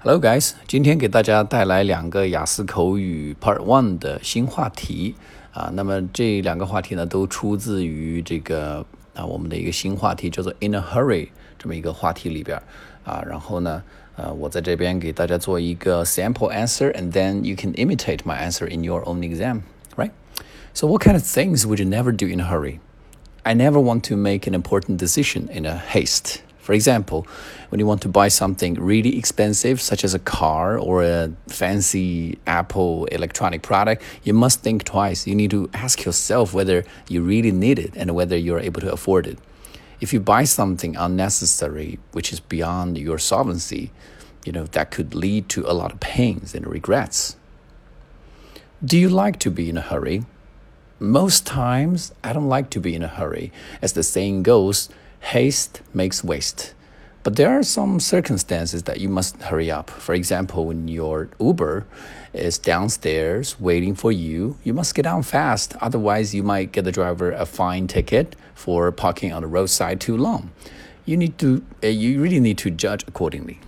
Hello, guys！今天给大家带来两个雅思口语 Part One 的新话题啊。那么这两个话题呢，都出自于这个啊我们的一个新话题，叫做 In a Hurry 这么一个话题里边啊。然后呢，呃，我在这边给大家做一个 sample answer，and then you can imitate my answer in your own exam, right? So, what kind of things would you never do in a hurry? I never want to make an important decision in a haste. For example, when you want to buy something really expensive, such as a car or a fancy Apple electronic product, you must think twice. You need to ask yourself whether you really need it and whether you're able to afford it. If you buy something unnecessary, which is beyond your solvency, you know, that could lead to a lot of pains and regrets. Do you like to be in a hurry? Most times, I don't like to be in a hurry. As the saying goes, haste makes waste. But there are some circumstances that you must hurry up. For example, when your Uber is downstairs waiting for you, you must get down fast. Otherwise, you might get the driver a fine ticket for parking on the roadside too long. You need to, uh, you really need to judge accordingly.